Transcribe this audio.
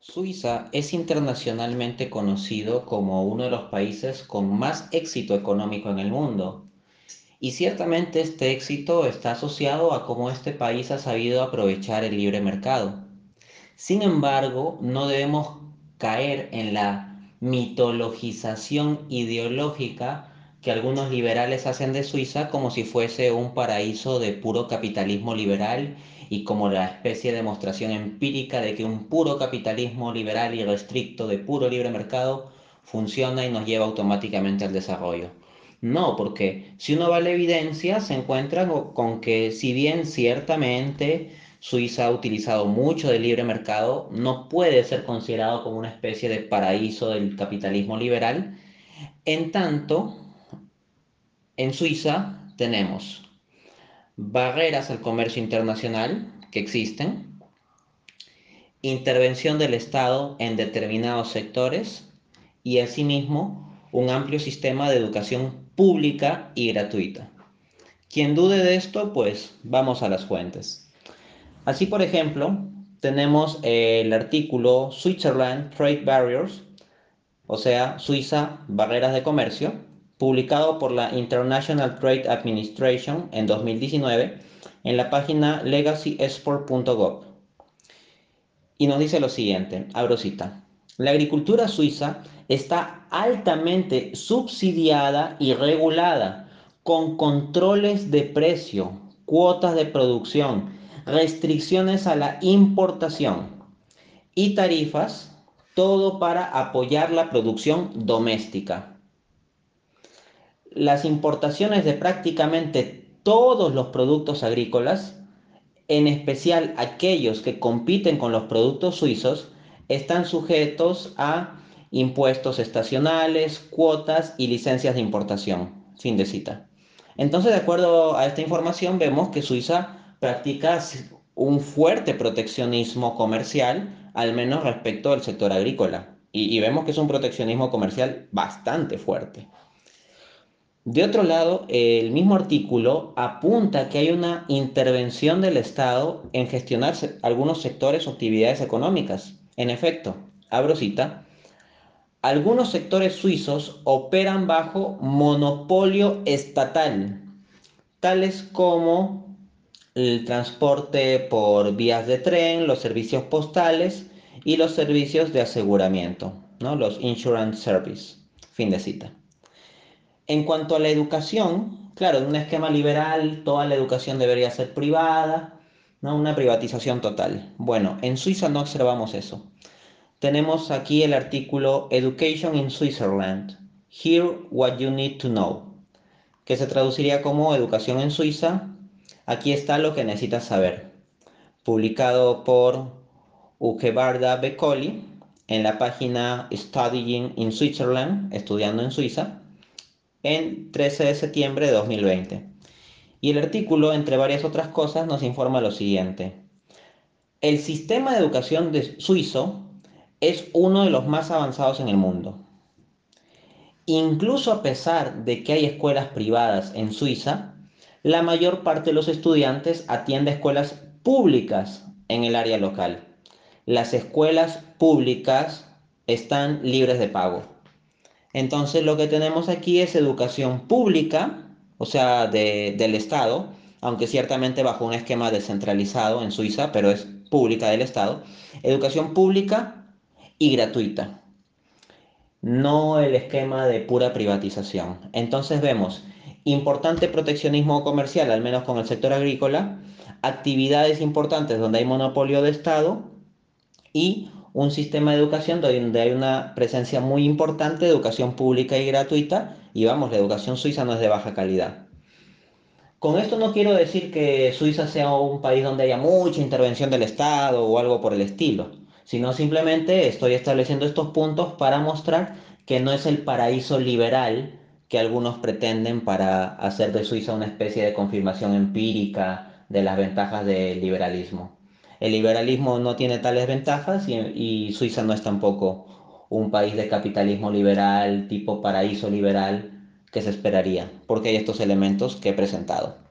Suiza es internacionalmente conocido como uno de los países con más éxito económico en el mundo. Y ciertamente este éxito está asociado a cómo este país ha sabido aprovechar el libre mercado. Sin embargo, no debemos caer en la mitologización ideológica que algunos liberales hacen de Suiza como si fuese un paraíso de puro capitalismo liberal y como la especie de demostración empírica de que un puro capitalismo liberal y restricto de puro libre mercado funciona y nos lleva automáticamente al desarrollo. No, porque si uno va a la evidencia se encuentra con que si bien ciertamente Suiza ha utilizado mucho del libre mercado, no puede ser considerado como una especie de paraíso del capitalismo liberal, en tanto en Suiza tenemos barreras al comercio internacional que existen, intervención del Estado en determinados sectores y asimismo un amplio sistema de educación pública y gratuita. Quien dude de esto, pues vamos a las fuentes. Así, por ejemplo, tenemos el artículo Switzerland Trade Barriers, o sea, Suiza, barreras de comercio, publicado por la International Trade Administration en 2019 en la página legacyexport.gov. Y nos dice lo siguiente, abro cita. La agricultura suiza está altamente subsidiada y regulada, con controles de precio, cuotas de producción, restricciones a la importación y tarifas, todo para apoyar la producción doméstica las importaciones de prácticamente todos los productos agrícolas, en especial aquellos que compiten con los productos suizos, están sujetos a impuestos estacionales, cuotas y licencias de importación. Fin de cita. Entonces, de acuerdo a esta información, vemos que Suiza practica un fuerte proteccionismo comercial, al menos respecto al sector agrícola. Y, y vemos que es un proteccionismo comercial bastante fuerte. De otro lado, el mismo artículo apunta que hay una intervención del Estado en gestionar algunos sectores o actividades económicas. En efecto, abro cita, algunos sectores suizos operan bajo monopolio estatal, tales como el transporte por vías de tren, los servicios postales y los servicios de aseguramiento, ¿no? los insurance service. Fin de cita. En cuanto a la educación, claro, en un esquema liberal toda la educación debería ser privada, ¿no? Una privatización total. Bueno, en Suiza no observamos eso. Tenemos aquí el artículo Education in Switzerland. Hear what you need to know, que se traduciría como Educación en Suiza. Aquí está lo que necesitas saber. Publicado por Ugebarda Becoli en la página Studying in Switzerland, estudiando en Suiza en 13 de septiembre de 2020. Y el artículo, entre varias otras cosas, nos informa lo siguiente. El sistema de educación de suizo es uno de los más avanzados en el mundo. Incluso a pesar de que hay escuelas privadas en Suiza, la mayor parte de los estudiantes atiende escuelas públicas en el área local. Las escuelas públicas están libres de pago. Entonces lo que tenemos aquí es educación pública, o sea, del Estado, aunque ciertamente bajo un esquema descentralizado en Suiza, pero es pública del Estado, educación pública y gratuita, no el esquema de pura privatización. Entonces vemos importante proteccionismo comercial, al menos con el sector agrícola, actividades importantes donde hay monopolio de Estado y un sistema de educación donde hay una presencia muy importante de educación pública y gratuita y vamos, la educación suiza no es de baja calidad. Con esto no quiero decir que Suiza sea un país donde haya mucha intervención del Estado o algo por el estilo, sino simplemente estoy estableciendo estos puntos para mostrar que no es el paraíso liberal que algunos pretenden para hacer de Suiza una especie de confirmación empírica de las ventajas del liberalismo. El liberalismo no tiene tales ventajas y, Suiza no es tampoco un país de capitalismo liberal, tipo paraíso liberal, que se esperaría, porque hay estos elementos que he presentado.